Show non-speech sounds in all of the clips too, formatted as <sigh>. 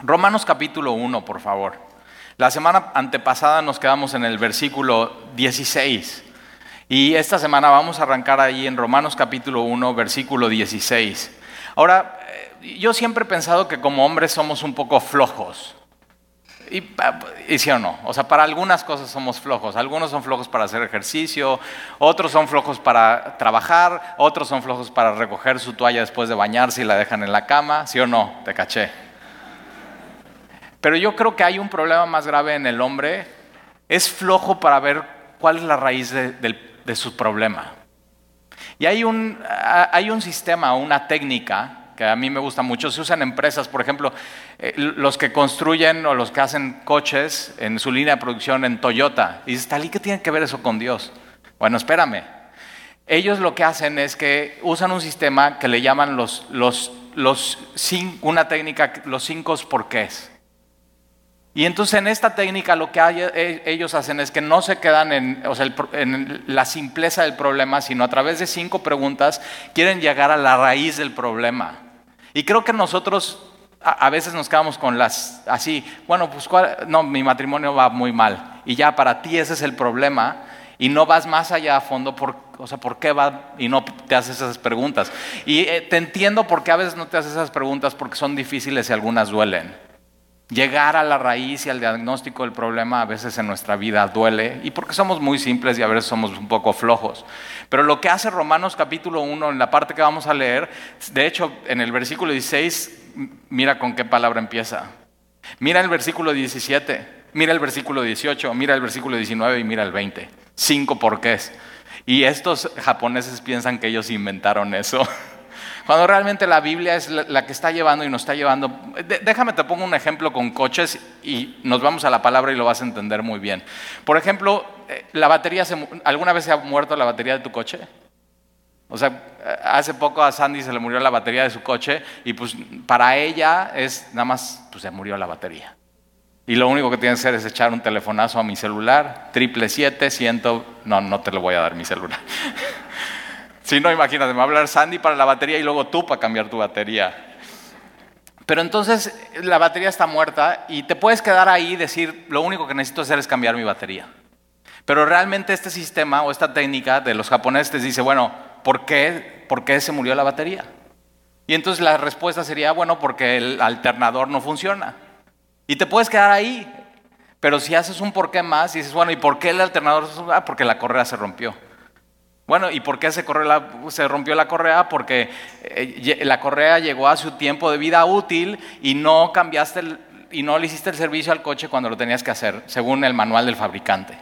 Romanos capítulo 1, por favor. La semana antepasada nos quedamos en el versículo 16. Y esta semana vamos a arrancar ahí en Romanos capítulo 1, versículo 16. Ahora, eh, yo siempre he pensado que como hombres somos un poco flojos. Y, sí o no, o sea, para algunas cosas somos flojos. Algunos son flojos para hacer ejercicio, otros son flojos para trabajar, otros son flojos para recoger su toalla después de bañarse y la dejan en la cama. ¿Sí o no? Te caché. Pero yo creo que hay un problema más grave en el hombre. Es flojo para ver cuál es la raíz de, su problema. Y hay un, hay un sistema, una técnica que a mí me gusta mucho, se usan empresas, por ejemplo, eh, los que construyen o los que hacen coches en su línea de producción en Toyota. Y dices, ¿y qué tiene que ver eso con Dios? Bueno, espérame. Ellos lo que hacen es que usan un sistema que le llaman los, los, los, una técnica, los cinco porqués. Y entonces en esta técnica lo que e, ellos hacen es que no se quedan en, en, la simpleza del problema, sino a través de cinco preguntas quieren llegar a la raíz del problema. Y creo que nosotros a, veces nos quedamos con las así, bueno, pues no, mi matrimonio va muy mal. Y ya para ti ese es el problema y no vas más allá a fondo, por, o sea, ¿por qué va? Y no te haces esas preguntas. Y eh, te entiendo por qué a veces no te haces esas preguntas porque son difíciles y algunas duelen. Llegar a la raíz y al diagnóstico del problema a veces en nuestra vida duele y porque somos muy simples y a veces somos un poco flojos. Pero lo que hace Romanos capítulo 1 en la parte que vamos a leer, de hecho en el versículo 16, mira con qué palabra empieza. Mira el versículo 17, mira el versículo 18, mira el versículo 19 y mira el 20. Cinco porqués. Y estos japoneses piensan que ellos inventaron eso. <laughs> Cuando realmente la Biblia es la, que está llevando y nos está llevando. déjame te pongo un ejemplo con coches y nos vamos a la palabra y lo vas a entender muy bien. Por ejemplo, eh, la batería ¿alguna vez se ha muerto la batería de tu coche? O sea, eh, hace poco a Sandy se le murió la batería de su coche y pues para ella es nada más, pues se murió la batería. Y lo único que tiene que hacer es echar un telefonazo a mi celular, triple siete, ciento, no, no te lo voy a dar mi celular. <laughs> Si no, imagínate, me va a hablar Sandy para la batería y luego tú para cambiar tu batería. Pero entonces la batería está muerta y te puedes quedar ahí y decir, lo único que necesito hacer es cambiar mi batería. Pero realmente este sistema o esta técnica de los japoneses dice, bueno, ¿por qué, ¿por qué se murió la batería? Y entonces la respuesta sería, bueno, porque el alternador no funciona. Y te puedes quedar ahí. Pero si haces un por qué más y dices, bueno, ¿y por qué el alternador? Ah, porque la correa se rompió. Bueno, ¿y por qué se, rompió la correa? Porque eh, la correa llegó a su tiempo de vida útil y no y no le hiciste el servicio al coche cuando lo tenías que hacer, según el manual del fabricante.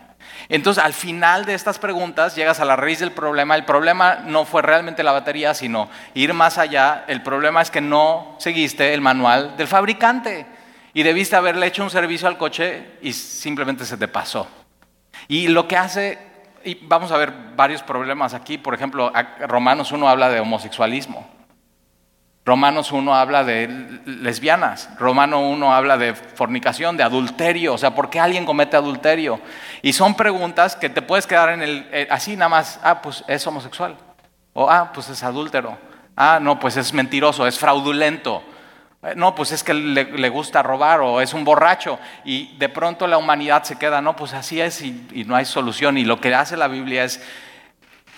Entonces, al final de estas preguntas llegas a la raíz del problema. El problema no fue realmente la batería, sino ir más allá. El problema es que no seguiste el manual del fabricante y debiste haberle hecho un servicio al coche y simplemente se te pasó. Y lo que hace y vamos a ver varios problemas aquí. Por ejemplo, Romanos 1 habla de homosexualismo. Romanos 1 habla de lesbianas. Romano 1 habla de fornicación, de adulterio. O sea, ¿por qué alguien comete adulterio? Y son preguntas que te puedes quedar en el, eh, así nada más, ah, pues es homosexual. O, ah, pues es adúltero. Ah, no, pues es mentiroso, es fraudulento. Eh, no, pues es que le, gusta robar o es un borracho y de pronto la humanidad se queda, no, pues así es y, y, no hay solución. Y lo que hace la Biblia es,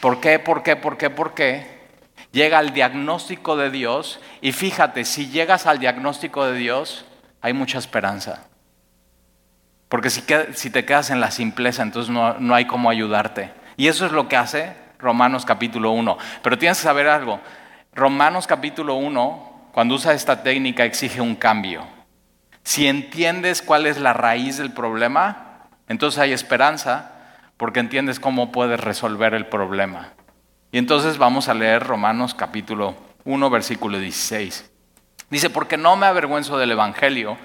¿por qué, por qué, por qué, por qué? Llega al diagnóstico de Dios y fíjate, si llegas al diagnóstico de Dios, hay mucha esperanza. Porque si, si te quedas en la simpleza, entonces no, no hay cómo ayudarte. Y eso es lo que hace Romanos capítulo 1. Pero tienes que saber algo. Romanos capítulo 1 cuando usa esta técnica exige un cambio. Si entiendes cuál es la raíz del problema, entonces hay esperanza porque entiendes cómo puedes resolver el problema. Y entonces vamos a leer Romanos capítulo 1, versículo 16. Dice, porque no me avergüenzo del Evangelio.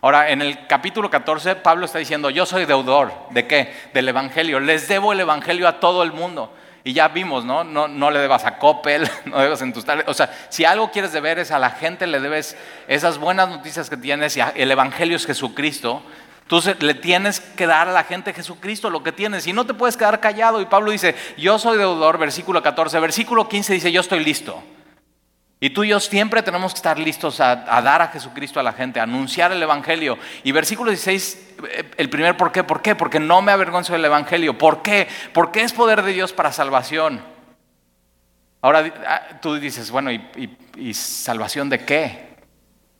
Ahora, en el capítulo 14, Pablo está diciendo, yo soy deudor. ¿De qué? Del Evangelio. Les debo el Evangelio a todo el mundo. Y ya vimos, ¿no? No, le debas a Coppel, <laughs> no debas en tus O sea, si algo quieres deber es a la gente, le debes esas buenas noticias que tienes y el Evangelio es Jesucristo. Tú le tienes que dar a la gente Jesucristo lo que tienes y no te puedes quedar callado. Y Pablo dice, yo soy deudor, versículo 14, versículo 15 dice, yo estoy listo. Y tú y yo siempre tenemos que estar listos a, dar a Jesucristo a la gente, a anunciar el Evangelio. Y versículo 16, eh, el primer por qué, ¿por qué? Porque no me avergonzo del Evangelio. ¿Por qué? Porque es poder de Dios para salvación. Ahora ah, tú dices, bueno, ¿y, salvación de qué?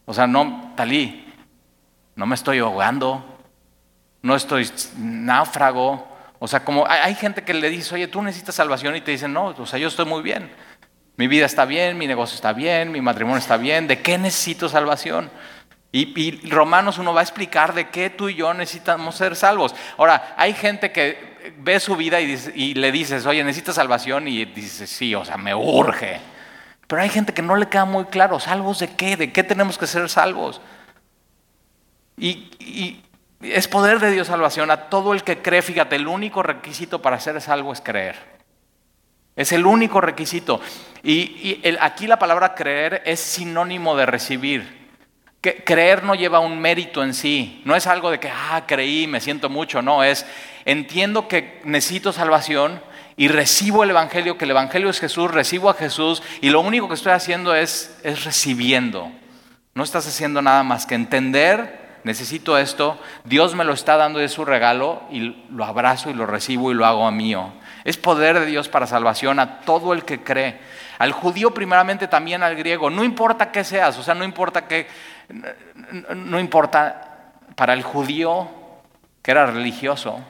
O sea, no, Talí, no me estoy ahogando, no estoy náufrago. O sea, como hay, hay gente que le dice, oye, tú necesitas salvación y te dicen, no, o sea, yo estoy muy bien. Mi vida está bien, mi negocio está bien, mi matrimonio está bien. ¿De qué necesito salvación? Y, Romanos uno va a explicar de qué tú y yo necesitamos ser salvos. Ahora, hay gente que ve su vida y, y le dices, oye, necesitas salvación y dice, sí, o sea, me urge. Pero hay gente que no le queda muy claro, ¿salvos de qué? ¿De qué tenemos que ser salvos? Y, y, es poder de Dios salvación a todo el que cree. Fíjate, el único requisito para ser salvo es creer. Es el único requisito. Y, aquí la palabra creer es sinónimo de recibir. Creer no lleva un mérito en sí. No es algo de que, ah, creí, me siento mucho. No, es, entiendo que necesito salvación y recibo el Evangelio, que el Evangelio es Jesús, recibo a Jesús y lo único que estoy haciendo es, es recibiendo. No estás haciendo nada más que entender, necesito esto, Dios me lo está dando de su regalo y lo abrazo y lo recibo y lo hago a mío. Es poder de Dios para salvación a todo el que cree. Al judío primeramente también al griego. No importa qué seas, o sea, no importa qué, no importa para el judío que era religioso,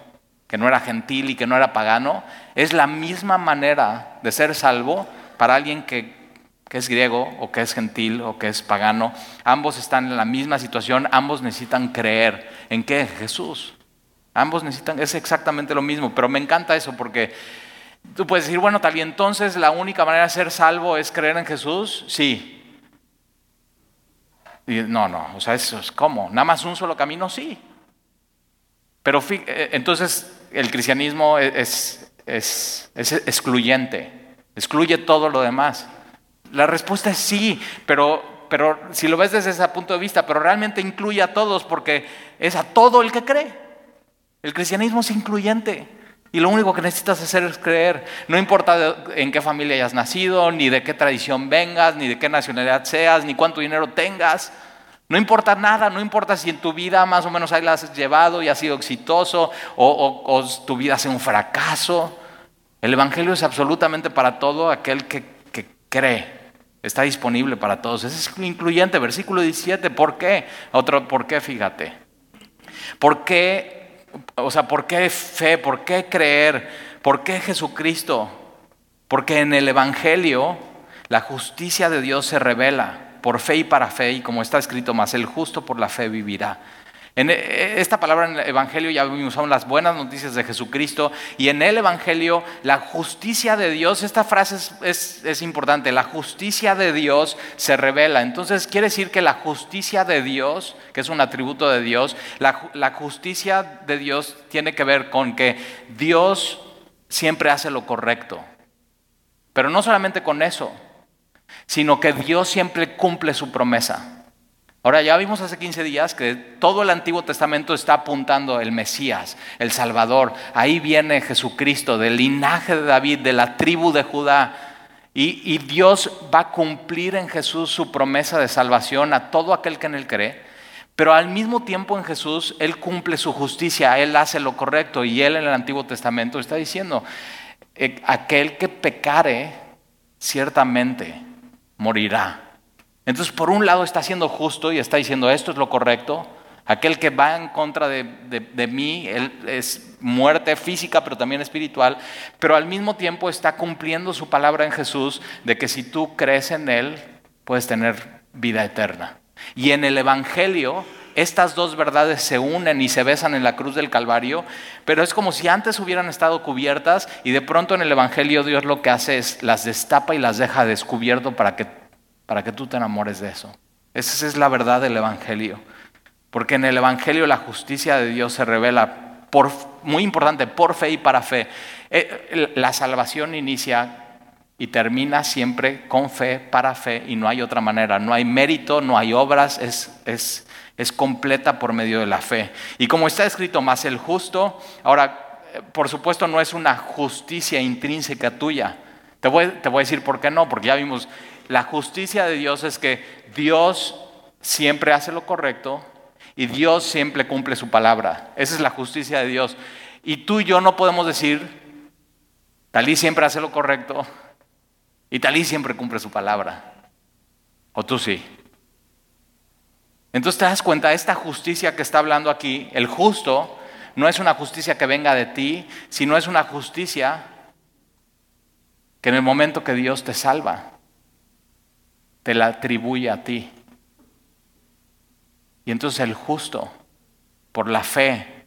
que no era gentil y que no era pagano, es la misma manera de ser salvo para alguien que, que es griego o que es gentil o que es pagano. Ambos están en la misma situación, ambos necesitan creer en qué Jesús. Ambos necesitan, es exactamente lo mismo, pero me encanta eso porque tú puedes decir, bueno, tal y entonces la única manera de ser salvo es creer en Jesús. Sí. no, no, o sea, eso es como, nada más un solo camino, sí. Pero eh, entonces el cristianismo es, es, es excluyente, excluye todo lo demás. La respuesta es sí, pero, pero si lo ves desde ese punto de vista, pero realmente incluye a todos porque es a todo el que cree. El cristianismo es incluyente. Y lo único que necesitas hacer es creer. No importa en qué familia hayas nacido, ni de qué tradición vengas, ni de qué nacionalidad seas, ni cuánto dinero tengas. No importa nada, no importa si en tu vida más o menos ahí la has llevado y has sido exitoso o, tu vida ha un fracaso. El Evangelio es absolutamente para todo aquel que, que cree. Está disponible para todos. Ese es incluyente. Versículo 17. ¿Por qué? Otro, ¿por qué? Fíjate. ¿Por qué o sea, ¿por qué fe? ¿Por qué creer? ¿Por qué Jesucristo? Porque en el Evangelio la justicia de Dios se revela por fe y para fe, y como está escrito más, el justo por la fe vivirá. En e, esta palabra en el Evangelio ya son las buenas noticias de Jesucristo y en el Evangelio la justicia de Dios, esta frase es, es, importante, la justicia de Dios se revela. Entonces quiere decir que la justicia de Dios, que es un atributo de Dios, la, la justicia de Dios tiene que ver con que Dios siempre hace lo correcto. Pero no solamente con eso, sino que Dios siempre cumple su promesa. Ahora ya vimos hace 15 días que todo el Antiguo Testamento está apuntando el Mesías, el Salvador. Ahí viene Jesucristo, del linaje de David, de la tribu de Judá. Y, y, Dios va a cumplir en Jesús su promesa de salvación a todo aquel que en él cree. Pero al mismo tiempo en Jesús Él cumple su justicia, Él hace lo correcto. Y Él en el Antiguo Testamento está diciendo, eh, aquel que pecare, ciertamente morirá. Entonces, por un lado está siendo justo y está diciendo esto es lo correcto. Aquel que va en contra de, mí él es muerte física, pero también espiritual. Pero al mismo tiempo está cumpliendo su palabra en Jesús de que si tú crees en Él, puedes tener vida eterna. Y en el Evangelio, estas dos verdades se unen y se besan en la cruz del Calvario, pero es como si antes hubieran estado cubiertas y de pronto en el Evangelio Dios lo que hace es las destapa y las deja descubierto para que para que tú te enamores de eso. Esa es la verdad del Evangelio. Porque en el Evangelio la justicia de Dios se revela, por, muy importante, por fe y para fe. Eh, la salvación inicia y termina siempre con fe, para fe, y no hay otra manera. No hay mérito, no hay obras, es, es, es completa por medio de la fe. Y como está escrito, más el justo, ahora, eh, por supuesto, no es una justicia intrínseca tuya. Te voy, te voy a decir por qué no, porque ya vimos la justicia de Dios es que Dios siempre hace lo correcto y Dios siempre cumple su palabra. Esa es la justicia de Dios. Y tú y yo no podemos decir, Talí siempre hace lo correcto y Talí siempre cumple su palabra. O tú sí. Entonces te das cuenta, esta justicia que está hablando aquí, el justo, no es una justicia que venga de ti, sino es una justicia que en el momento que Dios te salva, te la atribuye a ti. Y entonces el justo, por la fe,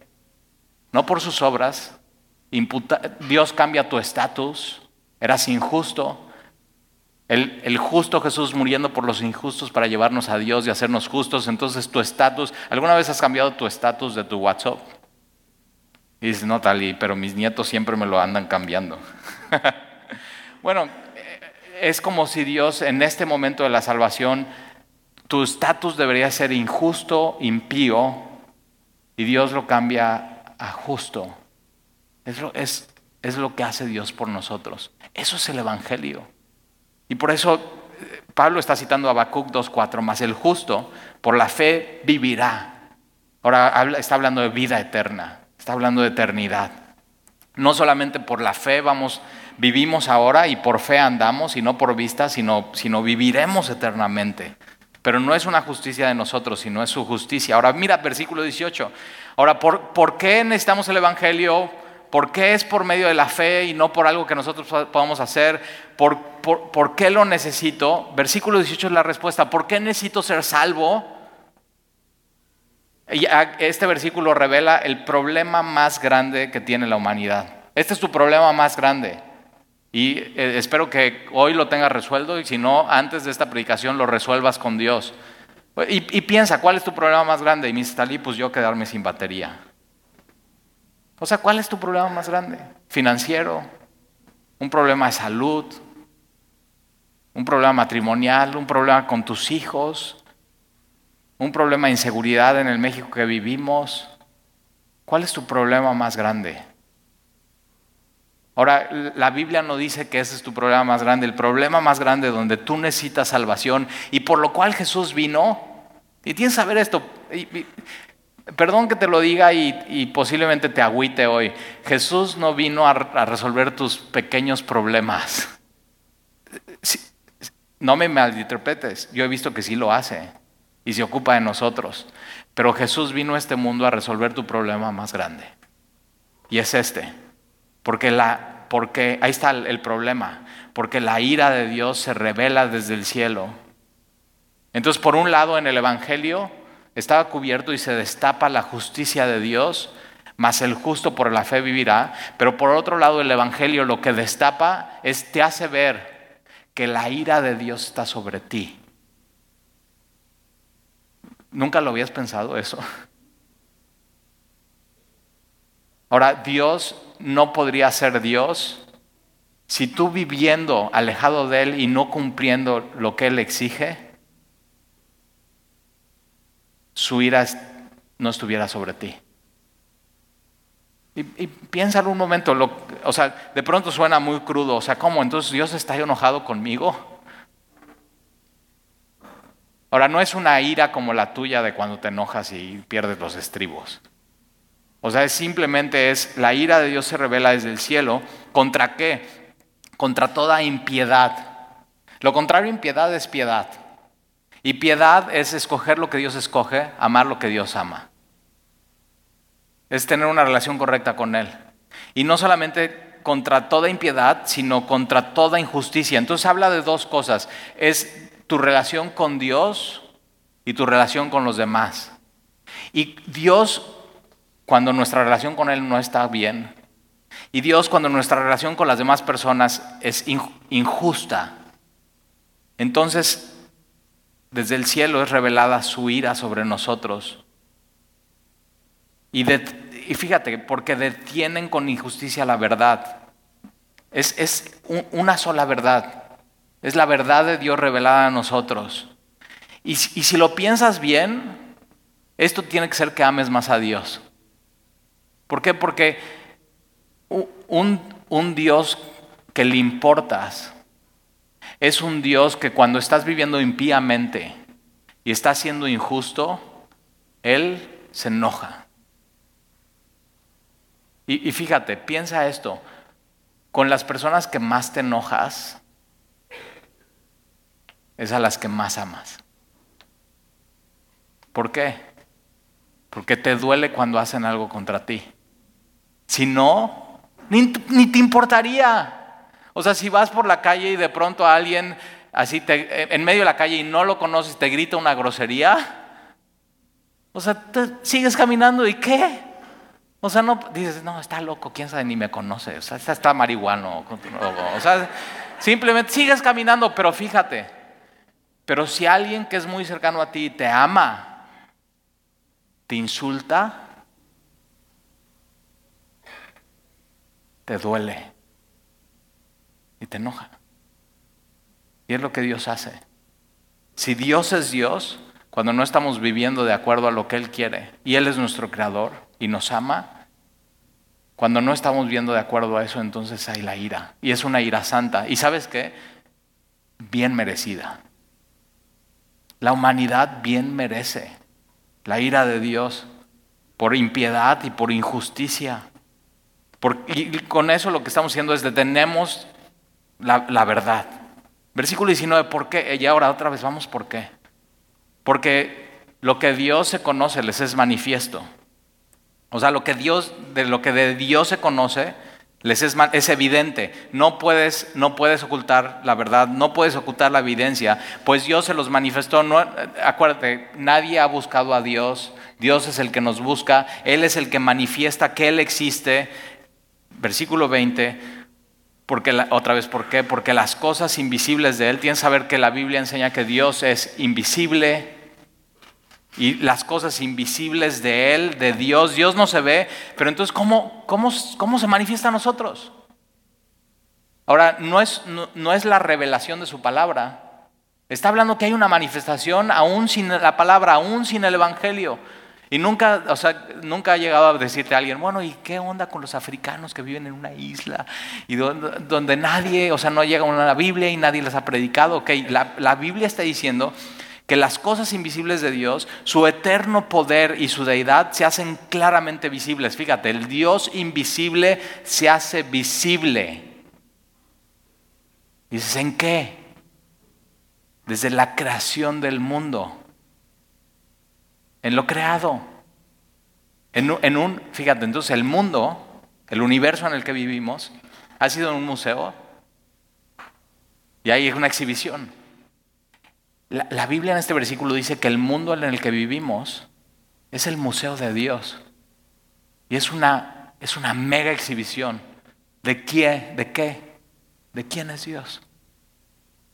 no por sus obras, Dios cambia tu estatus, eras injusto, el, justo Jesús muriendo por los injustos para llevarnos a Dios y hacernos justos. Entonces tu estatus, ¿alguna vez has cambiado tu estatus de tu WhatsApp? Y dices, no, Tali, pero mis nietos siempre me lo andan cambiando. <laughs> bueno, es como si Dios en este momento de la salvación, tu estatus debería ser injusto, impío, y Dios lo cambia a justo. Es lo, que hace Dios por nosotros. Eso es el Evangelio. Y por eso eh, Pablo está citando a Habacuc 2.4, más el justo por la fe vivirá. Ahora está hablando de vida eterna, está hablando de eternidad. No solamente por la fe vamos, vivimos ahora y por fe andamos y no por vista, sino, sino viviremos eternamente. Pero no es una justicia de nosotros, sino es su justicia. Ahora mira versículo 18. Ahora, ¿por, ¿por qué necesitamos el Evangelio? ¿Por qué es por medio de la fe y no por algo que nosotros podamos hacer? ¿Por, por, qué lo necesito? Versículo 18 es la respuesta. ¿Por qué necesito ser salvo? Este versículo revela el problema más grande que tiene la humanidad. Este es tu problema más grande. Y eh, espero que hoy lo tengas resuelto y si no, antes de esta predicación lo resuelvas con Dios. Y, piensa, ¿cuál es tu problema más grande? Y me instalí, pues yo quedarme sin batería. O sea, ¿cuál es tu problema más grande? ¿Financiero? ¿Un problema de salud? ¿Un problema matrimonial? ¿Un problema con tus hijos? ¿Un problema de inseguridad en el México que vivimos? ¿Cuál es tu problema más grande? Ahora, la Biblia no dice que ese es tu problema más grande. El problema más grande donde tú necesitas salvación y por lo cual Jesús vino. Y tienes que saber esto. Perdón que te lo diga y, posiblemente te agüite hoy. Jesús no vino a, resolver tus pequeños problemas. no me malinterpretes, yo he visto que sí lo hace y se ocupa de nosotros. Pero Jesús vino a este mundo a resolver tu problema más grande. Y es este. Porque, la, porque ahí está el problema. Porque la ira de Dios se revela desde el cielo. Entonces, por un lado, en el Evangelio estaba cubierto y se destapa la justicia de Dios, mas el justo por la fe vivirá. Pero por otro lado, el Evangelio lo que destapa es, te hace ver que la ira de Dios está sobre ti. ¿Nunca lo habías pensado eso? Ahora, Dios no podría ser Dios si tú viviendo alejado de Él y no cumpliendo lo que Él exige, su ira no estuviera sobre ti. Y, piénsalo un momento, o sea, de pronto suena muy crudo, o sea, ¿cómo? Entonces Dios está enojado conmigo. Ahora, no es una ira como la tuya de cuando te enojas y pierdes los estribos. O sea, simplemente es, la ira de Dios se revela desde el cielo. ¿Contra qué? Contra toda impiedad. Lo contrario impiedad es piedad. Y piedad es escoger lo que Dios escoge, amar lo que Dios ama. Es tener una relación correcta con Él. Y no solamente contra toda impiedad, sino contra toda injusticia. Entonces habla de dos cosas. Es tu relación con Dios y tu relación con los demás. Y Dios, cuando nuestra relación con Él no está bien, y Dios, cuando nuestra relación con las demás personas es injusta, entonces desde el cielo es revelada su ira sobre nosotros. Y, fíjate, porque detienen con injusticia la verdad. Es, una sola verdad. Es la verdad de Dios revelada a nosotros. Y, si lo piensas bien, esto tiene que ser que ames más a Dios. ¿Por qué? Porque un, Dios que le importas, es un Dios que cuando estás viviendo impíamente y estás siendo injusto, Él se enoja. Y, y fíjate, piensa esto, con las personas que más te enojas, es a las que más amas. ¿Por qué? Porque te duele cuando hacen algo contra ti. Si no, ni, te importaría. O sea, si vas por la calle y de pronto alguien así te, en medio de la calle y no lo conoces, te grita una grosería, o sea, sigues caminando y qué? O sea, no dices, no, está loco, quién sabe, ni me conoce, o sea, está marihuano. O sea, simplemente sigues caminando, pero fíjate, pero si alguien que es muy cercano a ti te ama, te insulta, te duele y te enoja. Y es lo que Dios hace. Si Dios es Dios, cuando no estamos viviendo de acuerdo a lo que Él quiere, y Él es nuestro creador y nos ama, cuando no estamos viendo de acuerdo a eso, entonces hay la ira. Y es una ira santa. ¿Y sabes qué? Bien merecida. La humanidad bien merece la ira de Dios por impiedad y por injusticia. Y con eso lo que estamos haciendo es detenemos la, la verdad. Versículo 19, ¿por qué? Y ahora otra vez vamos, ¿por qué? Porque lo que Dios se conoce les es manifiesto. O sea, lo que Dios, de lo que de Dios se conoce, les es, es, evidente. No puedes, no puedes ocultar la verdad, no puedes ocultar la evidencia, pues Dios se los manifestó. No, acuérdate, nadie ha buscado a Dios. Dios es el que nos busca, Él es el que manifiesta que Él existe. Versículo 20, porque otra vez, ¿por qué? Porque las cosas invisibles de Él, tienes que saber que la Biblia enseña que Dios es invisible, y las cosas invisibles de Él, de Dios. Dios no se ve, pero entonces, ¿cómo, cómo, cómo se manifiesta a nosotros? Ahora, no es, no, es la revelación de su palabra. Está hablando que hay una manifestación aún sin la palabra, aún sin el Evangelio. Y nunca, o sea, nunca ha llegado a decirte a alguien, bueno, ¿y qué onda con los africanos que viven en una isla? Y donde, nadie, o sea, no llega a la Biblia y nadie les ha predicado. Ok, la, la Biblia está diciendo que las cosas invisibles de Dios, su eterno poder y su deidad se hacen claramente visibles. Fíjate, el Dios invisible se hace visible. dices, ¿en qué? Desde la creación del mundo, en lo creado. En, en un, fíjate, entonces el mundo, el universo en el que vivimos, ha sido un museo y es una exhibición. La, Biblia en este versículo dice que el mundo en el que vivimos es el museo de Dios. Y es una, es una mega exhibición. ¿De quién? ¿De qué? ¿De quién es Dios?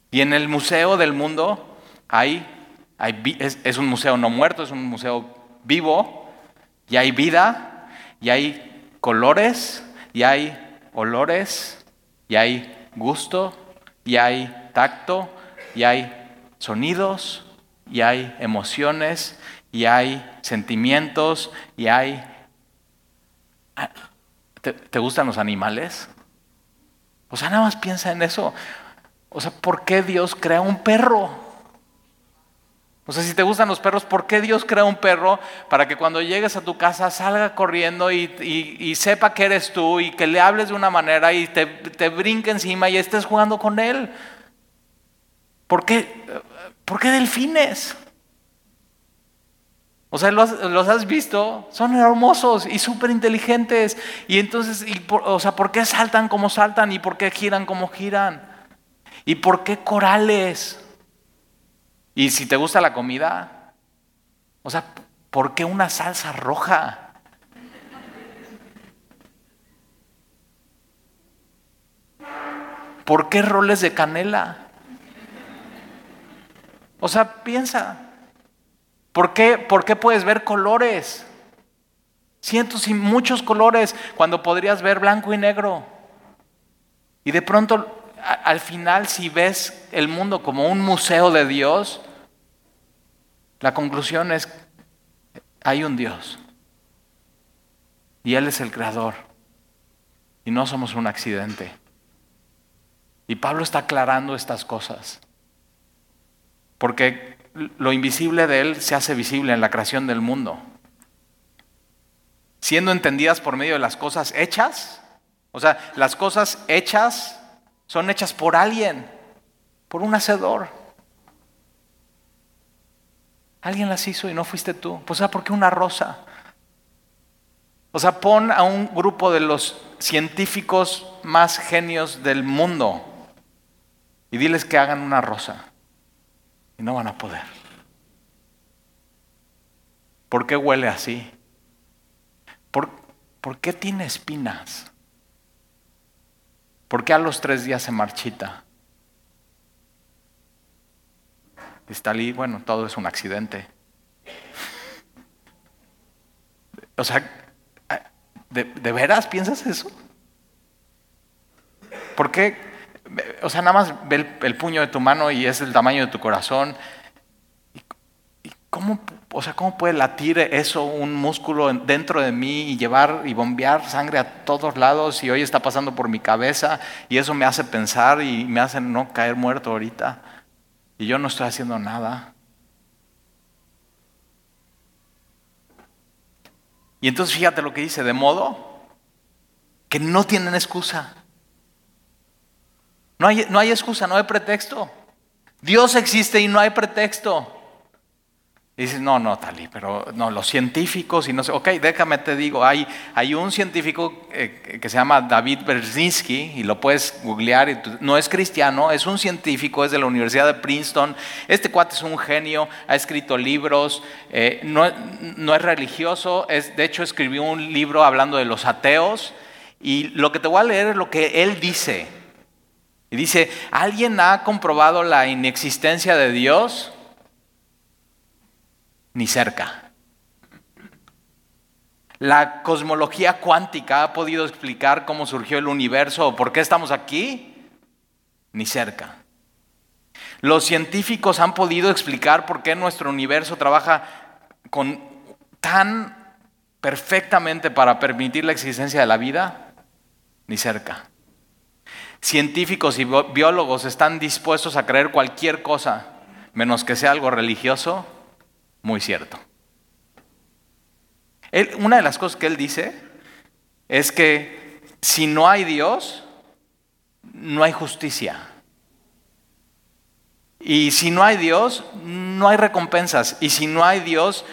Y en el museo del mundo hay, es, un museo no muerto, es un museo vivo, y hay vida, y hay colores, y hay olores, y hay gusto, y hay tacto, y hay sonidos y hay emociones y hay sentimientos y hay... Ah, ¿Te, gustan los animales? O sea, nada más piensa en eso. O sea, ¿por qué Dios crea un perro? O sea, si te gustan los perros, ¿por qué Dios crea un perro para que cuando llegues a tu casa salga corriendo y, sepa que eres tú y que le hables de una manera y te, te brinque encima y estés jugando con él? ¿Por qué, ¿Por qué delfines? O sea, los, has visto, son hermosos y súper inteligentes. Y entonces, o sea, ¿por qué saltan como saltan y por qué giran como giran? ¿Y por qué corales? Y si te gusta la comida, o sea, ¿por qué una salsa roja? ¿Por qué roles de canela? O sea, piensa, ¿por qué, ¿por qué puedes ver colores? Cientos y muchos colores cuando podrías ver blanco y negro. Y de pronto, al final, si ves el mundo como un museo de Dios, la conclusión es, hay un Dios. Y Él es el creador. Y no somos un accidente. Y Pablo está aclarando estas cosas. Porque lo invisible de Él se hace visible en la creación del mundo. Siendo entendidas por medio de las cosas hechas. O sea, las cosas hechas son hechas por alguien, por un hacedor. Alguien las hizo y no fuiste tú. Pues, ¿por qué una rosa? O sea, pon a un grupo de los científicos más genios del mundo y diles que hagan una rosa. Y no van a poder. ¿Por qué huele así? ¿Por, ¿por qué tiene espinas? ¿Por qué a los tres días se marchita? Ahí, bueno, todo es un accidente. O sea, ¿de, veras piensas eso? ¿Por qué? O sea, nada más ve el, puño de tu mano y es el tamaño de tu corazón. ¿Y, cómo, o sea, cómo puede latir eso, un músculo dentro de mí y llevar y bombear sangre a todos lados y hoy está pasando por mi cabeza y eso me hace pensar y me hace no caer muerto ahorita? Y yo no estoy haciendo nada. Y entonces fíjate lo que dice, de modo que no tienen excusa. No hay, no hay excusa, no hay pretexto. Dios existe y no hay pretexto. Y dices, no, no, Tali, pero no, los científicos y no sé, ok, déjame te digo, hay, hay un científico eh, que se llama David Berzinski y lo puedes googlear, y no es cristiano, es un científico, es de la Universidad de Princeton, este cuate es un genio, ha escrito libros, eh, no, no es religioso, es, de hecho escribió un libro hablando de los ateos y lo que te voy a leer es lo que él dice. Y dice, ¿alguien ha comprobado la inexistencia de Dios? Ni cerca. La cosmología cuántica ha podido explicar cómo surgió el universo o por qué estamos aquí, ni cerca. Los científicos han podido explicar por qué nuestro universo trabaja con tan perfectamente para permitir la existencia de la vida, ni cerca. Científicos y biólogos están dispuestos a creer cualquier cosa, menos que sea algo religioso, muy cierto. una de las cosas que él dice es que si no hay Dios, no hay justicia. Y si no hay Dios, no hay recompensas. Y si no hay Dios,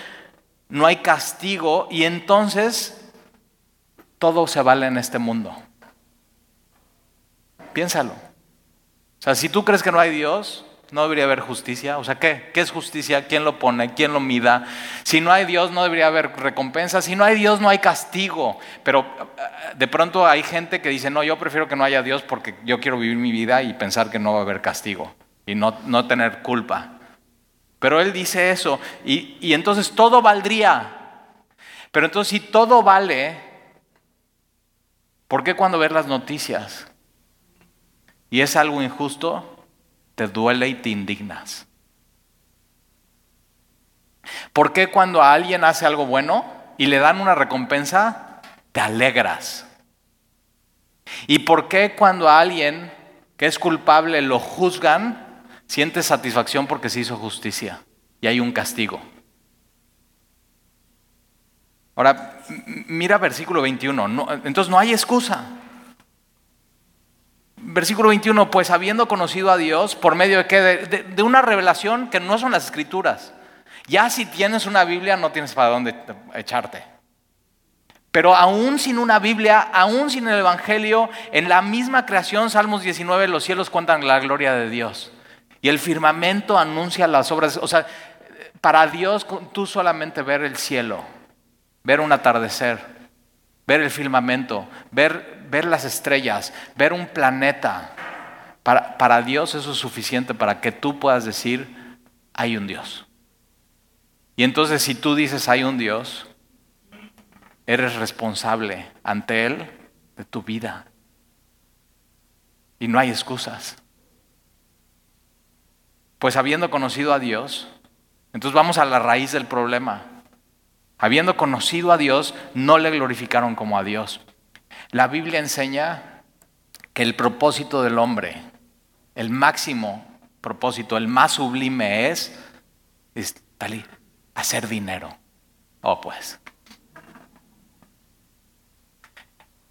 no hay castigo. Y entonces todo se vale en este mundo. Piénsalo. O sea, si tú crees que no hay Dios, no debería haber justicia. O sea, ¿qué? ¿Qué es justicia? ¿Quién lo pone? ¿Quién lo mida? Si no hay Dios, no debería haber recompensa. Si no hay Dios, no hay castigo. Pero eh, de pronto hay gente que dice, no, yo prefiero que no haya Dios porque yo quiero vivir mi vida y pensar que no va a haber castigo y no, no tener culpa. Pero él dice eso y, y entonces todo valdría. Pero entonces si todo vale, ¿por qué cuando ves las noticias y es algo injusto, te duele y te indignas? ¿Por qué cuando a alguien hace algo bueno y le dan una recompensa, te alegras? ¿Y por qué cuando a alguien que es culpable lo juzgan, sientes satisfacción porque se hizo justicia y hay un castigo? Ahora, mira versículo 21. entonces no hay excusa. Versículo 21, pues habiendo conocido a Dios, por medio de qué? De, una revelación que no son las escrituras. Ya si tienes una Biblia no tienes para dónde echarte. Pero aún sin una Biblia, aún sin el Evangelio, en la misma creación, Salmos 19, los cielos cuentan la gloria de Dios. Y el firmamento anuncia las obras. O sea, para Dios tú solamente ver el cielo, ver un atardecer, ver el firmamento, ver ver las estrellas, ver un planeta, para, para Dios eso es suficiente para que tú puedas decir, hay un Dios. Y entonces si tú dices, hay un Dios, eres responsable ante Él de tu vida. Y no hay excusas. Pues habiendo conocido a Dios, entonces vamos a la raíz del problema. Habiendo conocido a Dios, no le glorificaron como a Dios. La Biblia enseña que el propósito del hombre El máximo propósito, el más sublime es, hacer dinero. Oh, pues.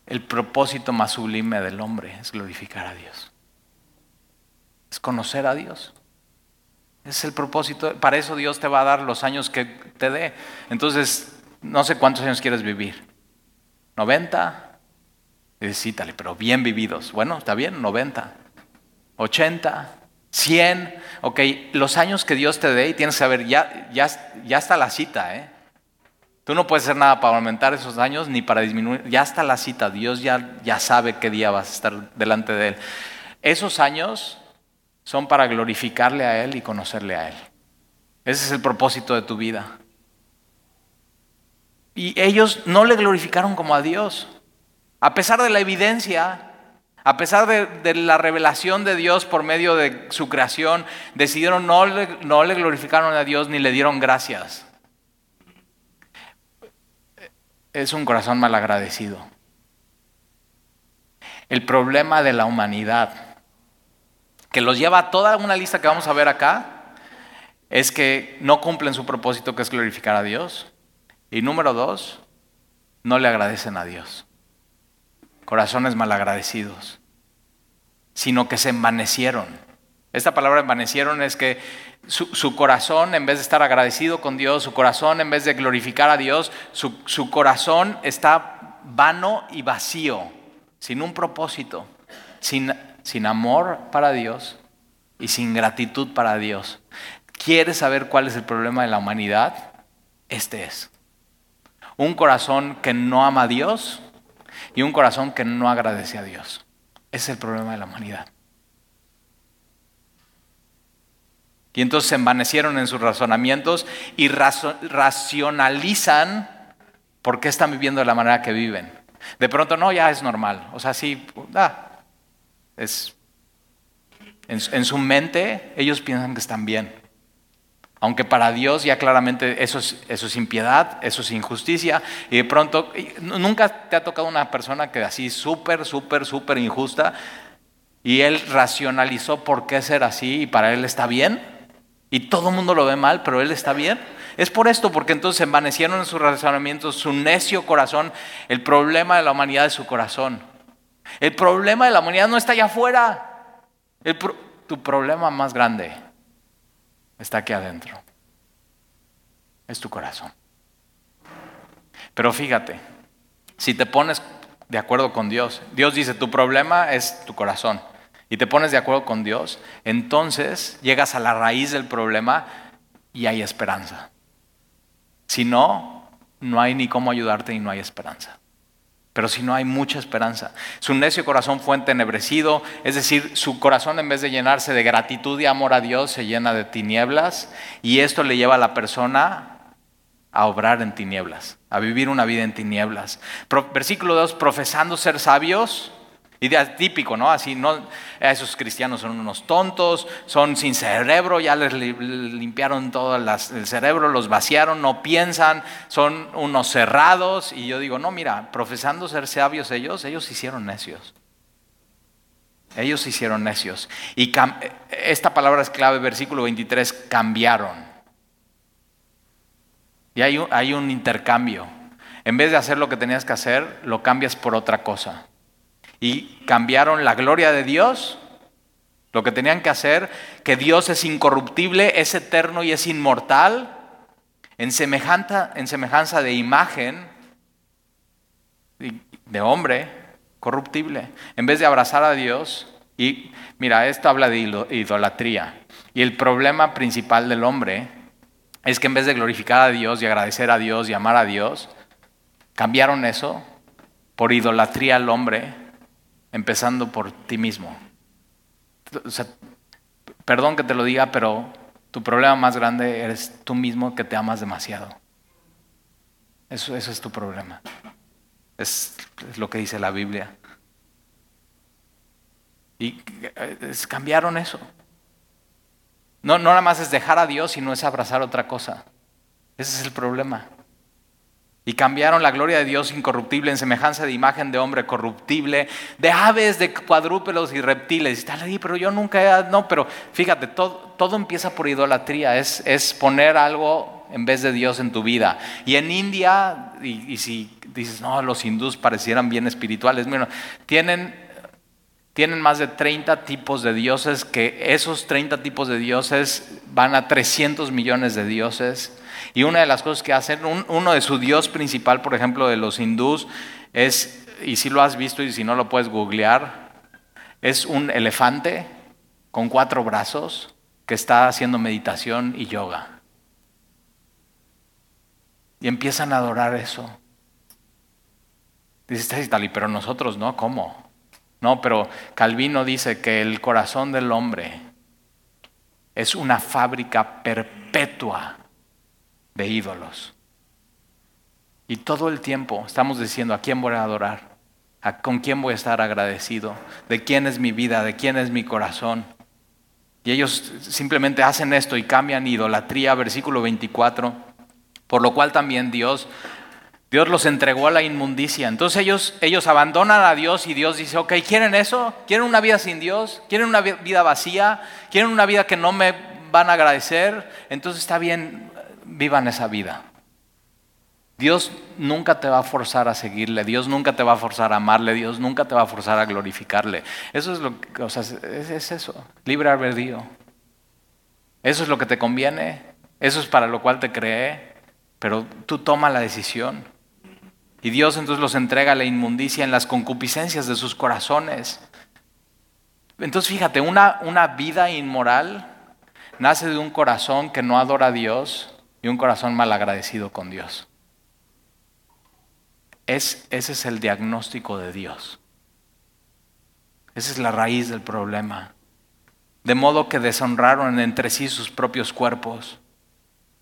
El propósito más sublime del hombre es glorificar a Dios. Es conocer a Dios. Es el propósito. Para eso Dios te va a dar los años que te dé. Entonces, no sé cuántos años quieres vivir. ¿90? Sí, pero bien vividos. Bueno, está bien, 90. 80, 100. Ok, los años que Dios te dé y tienes que saber, ya, ya, ya está la cita, ¿eh? Tú no puedes hacer nada para aumentar esos años ni para disminuir. Ya está la cita. Dios ya, ya sabe qué día vas a estar delante de Él. Esos años son para glorificarle a Él y conocerle a Él. Ese es el propósito de tu vida. Y ellos no le glorificaron como a Dios. A pesar de la evidencia, a pesar de, la revelación de Dios por medio de su creación, decidieron no le, no le glorificaron a Dios ni le dieron gracias es un corazón malagradecido. El problema de la humanidad, que los lleva a toda una lista que vamos a ver acá, es que no cumplen su propósito que es glorificar a Dios. Y número dos, no le agradecen a Dios. Corazones malagradecidos, sino que se envanecieron. Esta palabra envanecieron es que su, corazón, en vez de estar agradecido con Dios, su corazón, en vez de glorificar a Dios, su, corazón está vano y vacío, sin un propósito, sin, sin amor para Dios y sin gratitud para Dios. ¿Quieres saber cuál es el problema de la humanidad? Este es. Un corazón que no ama a Dios y un corazón que no agradece a Dios. Es el problema de la humanidad. Y entonces se envanecieron en sus razonamientos y racionalizan por qué están viviendo de la manera que viven. De pronto, no, ya es normal. O sea, sí, ah, es, en, su mente ellos piensan que están bien. Aunque para Dios ya claramente eso es, eso es impiedad, eso es injusticia. Y de pronto, nunca te ha tocado una persona que así súper, súper, súper injusta y él racionalizó por qué ser así y para él está bien y todo el mundo lo ve mal, pero él está bien. Es por esto, porque entonces envanecieron en sus razonamientos, su necio corazón, el problema de la humanidad es su corazón. El problema de la humanidad no está allá afuera. tu problema más grande está aquí adentro. Es tu corazón. Pero fíjate, si te pones de acuerdo con Dios, Dios dice, tu problema es tu corazón y te pones de acuerdo con Dios, entonces llegas a la raíz del problema y hay esperanza. Si no, no hay ni cómo ayudarte y no hay esperanza. Pero si no hay mucha esperanza. Su necio corazón fue entenebrecido, es decir, su corazón en vez de llenarse de gratitud y amor a Dios, se llena de tinieblas y esto le lleva a la persona a obrar en tinieblas, a vivir una vida en tinieblas. Versículo 2, profesando ser sabios, Idea típico, ¿no? Así, no, esos cristianos son unos tontos, son sin cerebro, ya les limpiaron todo el cerebro, los vaciaron, no piensan, son unos cerrados. Y yo digo, no, mira, profesando ser sabios ellos, ellos hicieron necios. Ellos hicieron necios. Y esta palabra es clave, versículo 23, cambiaron. Y hay un intercambio. En vez de hacer lo que tenías que hacer, lo cambias por otra cosa y cambiaron la gloria de Dios, lo que tenían que hacer, que Dios es incorruptible, es eterno y es inmortal, en semejanza, en semejanza de imagen de hombre corruptible. En vez de abrazar a Dios, y mira, esto habla de idolatría. Y el problema principal del hombre es que en vez de glorificar a Dios y agradecer a Dios y amar a Dios, cambiaron eso por idolatría al hombre empezando por ti mismo. perdón que te lo diga, pero tu problema más grande eres tú mismo que te amas demasiado. Eso, eso es tu problema. Es, lo que dice la Biblia. Y cambiaron eso. No, no nada más es dejar a Dios, sino es abrazar otra cosa. Ese es el problema. Y cambiaron la gloria de Dios incorruptible en semejanza de imagen de hombre corruptible, de aves, de cuadrúpedos y reptiles. Y está ahí, pero yo nunca he... No, pero fíjate, todo, todo empieza por idolatría, es, es, poner algo en vez de Dios en tu vida. Y en India, y, si dices, no, los hindús parecieran bien espirituales, bueno, tienen, tienen más de 30 tipos de dioses, que esos 30 tipos de dioses van a 300 millones de dioses y una de las cosas que hacen, uno de su dios principal, por ejemplo, de los hindús, es, y si lo has visto y si no lo puedes googlear, es un elefante con cuatro brazos que está haciendo meditación y yoga. Y empiezan a adorar eso. Dices, Tali, pero nosotros no, ¿cómo? No, pero Calvino dice que el corazón del hombre es una fábrica perpetua de ídolos. Y todo el tiempo estamos diciendo, ¿a quién voy a adorar? ¿A ¿Con quién voy a estar agradecido? ¿De quién es mi vida? ¿De quién es mi corazón? Y ellos simplemente hacen esto y cambian idolatría, versículo 24, por lo cual también Dios, Dios los entregó a la inmundicia. Entonces ellos, ellos abandonan a Dios y Dios dice, ok, ¿quieren eso? ¿Quieren una vida sin Dios? ¿Quieren una vida vacía? ¿Quieren una vida que no me van a agradecer? Entonces está bien, vivan esa vida. Dios nunca te va a forzar a seguirle, Dios nunca te va a forzar a amarle, Dios nunca te va a forzar a glorificarle. Eso es lo que, o sea, es, eso, libre albedrío. Eso es lo que te conviene, eso es para lo cual te creé, pero tú toma la decisión. Y Dios entonces los entrega a la inmundicia en las concupiscencias de sus corazones. Entonces fíjate, una, una vida inmoral nace de un corazón que no adora a Dios, y un corazón mal agradecido con Dios. Es, ese es el diagnóstico de Dios. Esa es la raíz del problema. De modo que deshonraron entre sí sus propios cuerpos.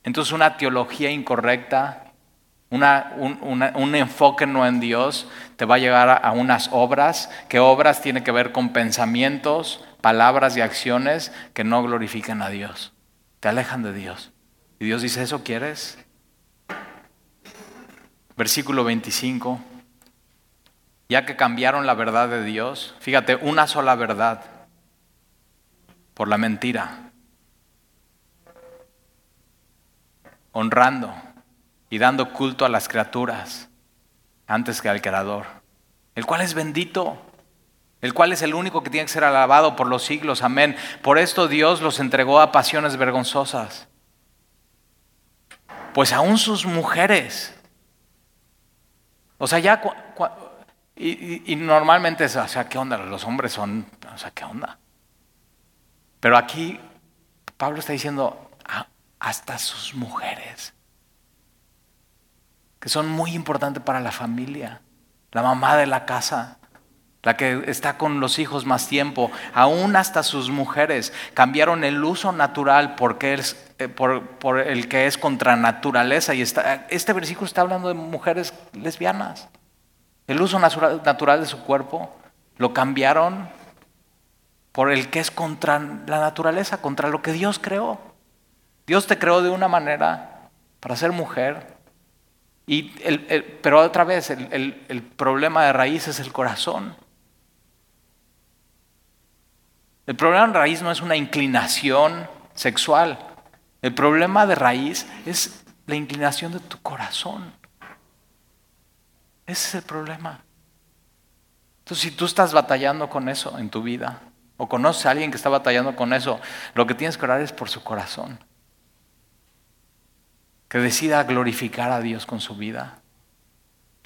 Entonces una teología incorrecta, una, un, enfoque no en Dios, te va a llevar a, a unas obras, que obras tienen que ver con pensamientos, palabras y acciones que no glorifican a Dios, te alejan de Dios. Y Dios dice, ¿eso quieres? Versículo 25. Ya que cambiaron la verdad de Dios, fíjate, una sola verdad por la mentira, honrando y dando culto a las criaturas antes que al Creador, el cual es bendito, el cual es el único que tiene que ser alabado por los siglos, amén. Por esto Dios los entregó a pasiones vergonzosas pues aún sus mujeres. O sea, ya, y, normalmente es, o sea, ¿qué onda? Los hombres son, o sea, ¿qué onda? Pero aquí Pablo está diciendo, ah, hasta sus mujeres, que son muy importantes para la familia, la mamá de la casa, la que está con los hijos más tiempo, aún hasta sus mujeres cambiaron el uso natural porque es, eh, por, el que es contra naturaleza. Y está, este versículo está hablando de mujeres lesbianas. El uso natural, de su cuerpo lo cambiaron por el que es contra la naturaleza, contra lo que Dios creó. Dios te creó de una manera para ser mujer. Y pero otra vez, el, el problema de raíz es el corazón. El problema de raíz no es una inclinación sexual. El problema de raíz es la inclinación de tu corazón. Ese es el problema. Entonces, si tú estás batallando con eso en tu vida, o conoces a alguien que está batallando con eso, lo que tienes que orar es por su corazón. Que decida glorificar a Dios con su vida.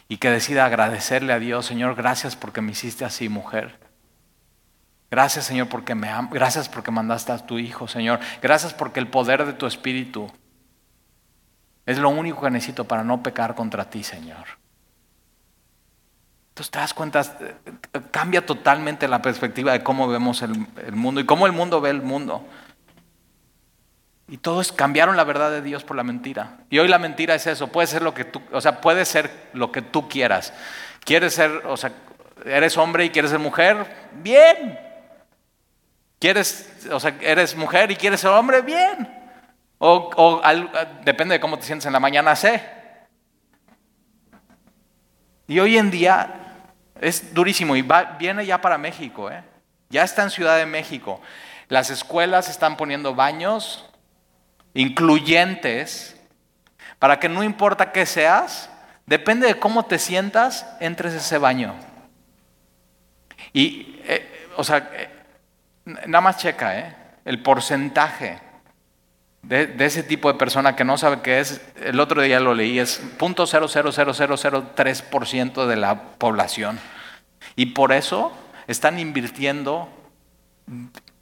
Y que decida agradecerle a Dios, Señor, gracias porque me hiciste así, mujer. Gracias, Señor, porque me Gracias porque mandaste a tu Hijo, Señor. Gracias porque el poder de tu Espíritu es lo único que necesito para no pecar contra ti, Señor. Entonces te das cuenta, cambia totalmente la perspectiva de cómo vemos el, el mundo y cómo el mundo ve el mundo. Y todos cambiaron la verdad de Dios por la mentira. Y hoy la mentira es eso, puede ser lo que tú, o sea, puede ser lo que tú quieras. Quieres ser, o sea, eres hombre y quieres ser mujer, bien. ¿Quieres, o sea, eres mujer y quieres ser hombre? Bien. O, depende de cómo te sientes en la mañana, sé. Y hoy en día es durísimo y viene ya para México, ¿eh? ya está en Ciudad de México. Las escuelas están poniendo baños incluyentes para que no importa qué seas, depende de cómo te sientas, entres ese baño. Y, eh, o sea, nada más checa, ¿eh? El porcentaje de, ese tipo de persona que no sabe qué es, el otro día lo leí, es .00003% de la población. Y por eso están invirtiendo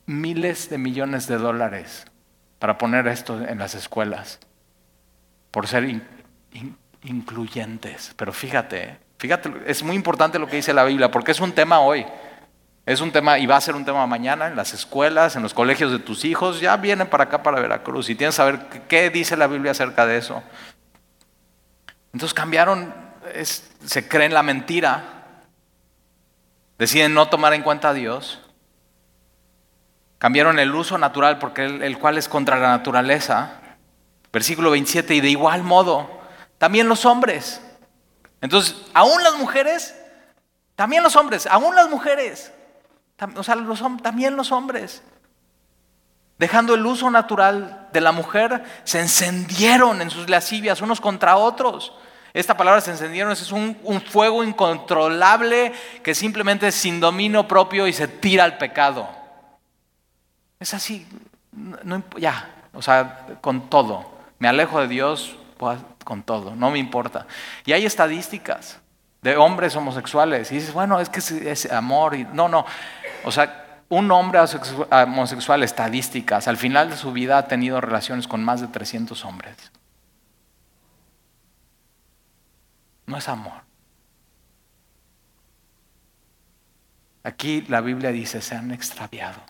miles de millones de dólares para poner esto en las escuelas, por ser incluyentes. Pero fíjate, fíjate, es muy importante lo que dice la Biblia, porque es un tema hoy. Es un tema y va a ser un tema mañana en las escuelas, en los colegios de tus hijos. Ya vienen para acá, para Veracruz, y tienes que saber qué dice la Biblia acerca de eso. Entonces cambiaron, se creen la mentira, deciden no tomar en cuenta a Dios, cambiaron el uso natural porque el cual es contra la naturaleza. Versículo 27, y de igual modo, también los hombres. Entonces, aún las mujeres, también los hombres, aún las mujeres también los hombres. Dejando el uso natural de la mujer, se encendieron en sus lascivias unos contra otros. Esta palabra se encendieron es un, fuego incontrolable que simplemente es sin dominio propio y se tira al pecado. Es así, ya, o sea, con todo. Me alejo de Dios pues, con todo, no me importa. Y hay estadísticas de hombres homosexuales. Y dices, bueno, es que es, amor. Y, no, no. O sea, un hombre homosexual, estadísticas, al final de su vida ha tenido relaciones con más de 300 hombres. No es amor. Aquí la Biblia dice, se han extraviado.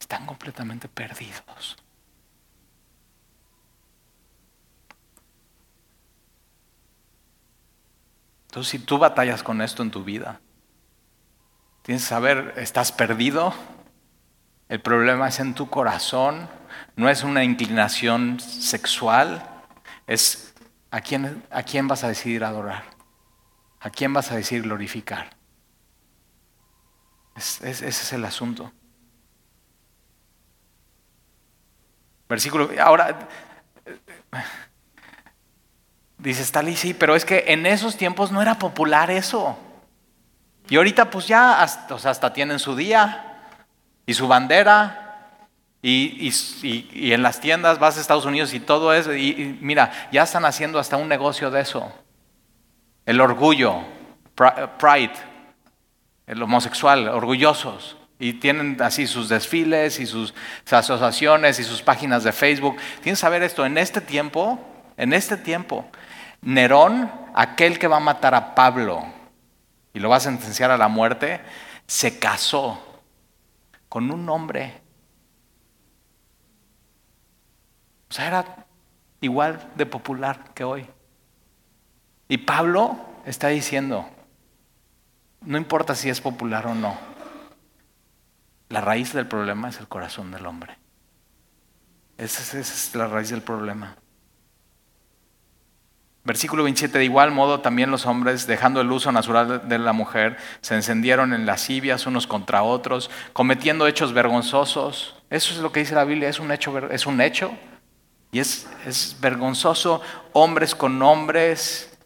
Están completamente perdidos. Entonces, si tú batallas con esto en tu vida, tienes que saber, estás perdido, el problema es en tu corazón, no es una inclinación sexual, es a quién, a quién vas a decidir adorar, a quién vas a decidir glorificar. ese es el asunto. Versículo, ahora, Dice Stalin, sí, pero es que en esos tiempos no era popular eso. Y ahorita pues ya hasta, tienen su día y su bandera. Y, en las tiendas vas a Estados Unidos y todo eso. Y, mira, ya están haciendo hasta un negocio de eso. El orgullo, pride, el homosexual, orgullosos. Y tienen así sus desfiles y sus asociaciones y sus páginas de Facebook. Tienes que saber esto, en este tiempo, en este tiempo, Nerón, aquel que va a matar a Pablo y lo va a sentenciar a la muerte, se casó con un hombre. O sea, era igual de popular que hoy. Y Pablo está diciendo, no importa si es popular o no, la raíz del problema es el corazón del hombre. esa es la raíz del problema. Versículo 27, de igual modo también los hombres, dejando el uso natural de la mujer, se encendieron en lascivias unos contra otros, cometiendo hechos vergonzosos. Eso es lo que dice la Biblia, es un hecho, es un hecho y es, vergonzoso, hombres con hombres,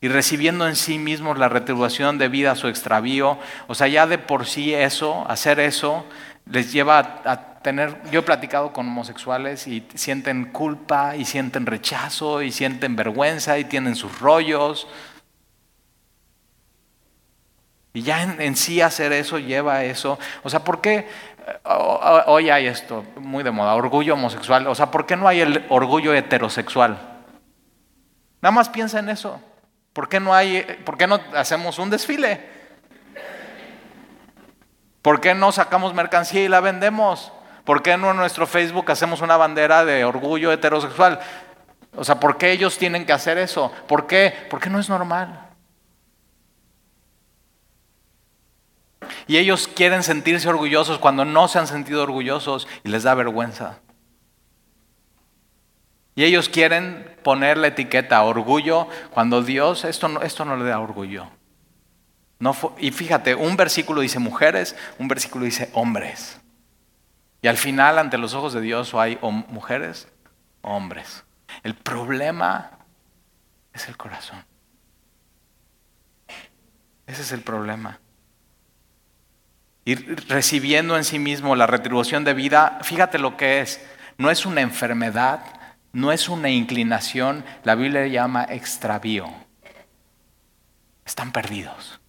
y recibiendo en sí mismos la retribución debida a su extravío. O sea, ya de por sí eso, hacer eso, les lleva a, tener, yo he platicado con homosexuales y sienten culpa y sienten rechazo y sienten vergüenza y tienen sus rollos. Y ya en, sí hacer eso lleva eso. O sea, ¿por qué hoy hay esto muy de moda, orgullo homosexual? O sea, ¿por qué no hay el orgullo heterosexual? Nada más piensa en eso. ¿Por qué no hay, por qué no hacemos un desfile? ¿Por qué no sacamos mercancía y la vendemos? ¿Por qué no en nuestro Facebook hacemos una bandera de orgullo heterosexual? O sea, ¿por qué ellos tienen que hacer eso? ¿Por qué? Porque no es normal. Y ellos quieren sentirse orgullosos cuando no se han sentido orgullosos y les da vergüenza. Y ellos quieren poner la etiqueta orgullo cuando Dios esto no, esto no le da orgullo. No y fíjate, un versículo dice mujeres, un versículo dice hombres. Y al final, ante los ojos de Dios, hay mujeres o hombres. El problema es el corazón. Ese es el problema. Ir recibiendo en sí mismo la retribución de vida, fíjate lo que es. No es una enfermedad, no es una inclinación, la Biblia le llama extravío. Están perdidos.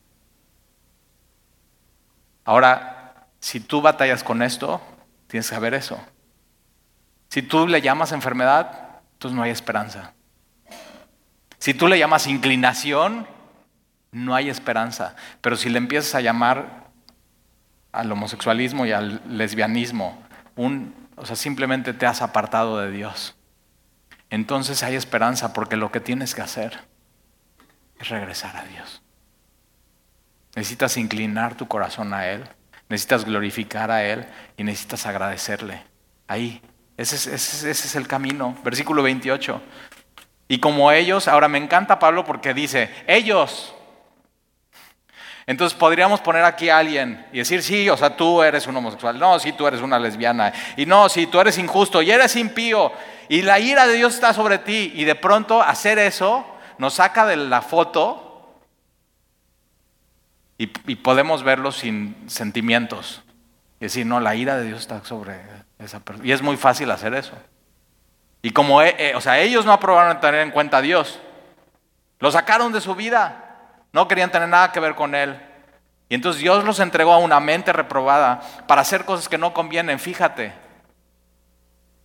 Ahora, si tú batallas con esto, tienes que saber eso. Si tú le llamas enfermedad, entonces no hay esperanza. Si tú le llamas inclinación, no hay esperanza. Pero si le empiezas a llamar al homosexualismo y al lesbianismo, un, o sea, simplemente te has apartado de Dios, entonces hay esperanza porque lo que tienes que hacer es regresar a Dios. Necesitas inclinar tu corazón a Él, necesitas glorificar a Él y necesitas agradecerle. Ahí, ese es, el camino. Versículo 28. Y como ellos, ahora me encanta Pablo porque dice, ellos, entonces podríamos poner aquí a alguien y decir, sí, o sea, tú eres un homosexual, no, sí, tú eres una lesbiana, y no, sí, tú eres injusto y eres impío, y la ira de Dios está sobre ti, y de pronto hacer eso nos saca de la foto y, podemos verlo sin sentimientos. Y decir, no, la ira de Dios está sobre esa persona. Y es muy fácil hacer eso. Y como, eh, eh, o sea, ellos no aprobaron tener en cuenta a Dios, lo sacaron de su vida. No querían tener nada que ver con él. Y entonces Dios los entregó a una mente reprobada para hacer cosas que no convienen. Fíjate,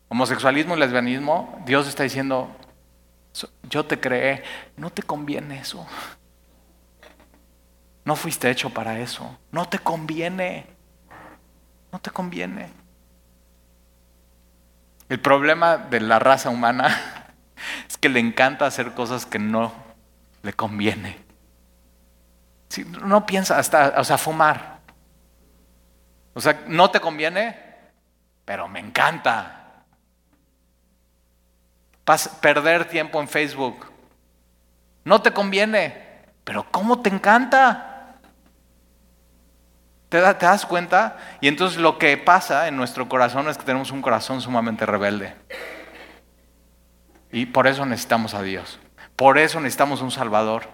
homosexualismo y lesbianismo, Dios está diciendo, yo te creé, no te conviene eso. No fuiste hecho para eso. No te conviene. No te conviene. El problema de la raza humana <laughs> es que le encanta hacer cosas que no le conviene no piensa hasta, o sea, fumar. O sea, no te conviene, pero me encanta. perder tiempo en Facebook. No te conviene, pero ¿cómo te encanta? ¿Te, ¿Te das cuenta? Y entonces lo que pasa en nuestro corazón es que tenemos un corazón sumamente rebelde. Y por eso necesitamos a Dios. Por eso necesitamos un Salvador.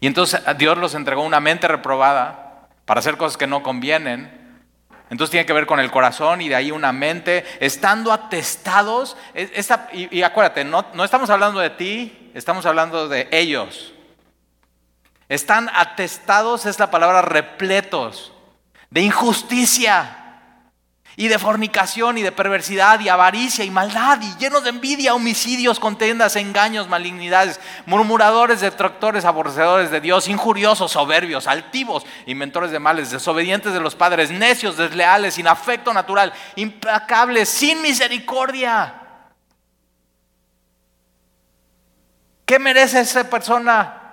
Y entonces Dios los entregó una mente reprobada para hacer cosas que no convienen. Entonces tiene que ver con el corazón y de ahí una mente, estando atestados. y, acuérdate, no, no estamos hablando de ti, estamos hablando de ellos. Están atestados, es la palabra repletos, de injusticia y de fornicación y de perversidad y avaricia y maldad y llenos de envidia, homicidios, contendas, engaños, malignidades, murmuradores, detractores, aborrecedores de Dios, injuriosos, soberbios, altivos, inventores de males, desobedientes de los padres, necios, desleales, sin afecto natural, implacables, sin misericordia. ¿Qué merece esa persona?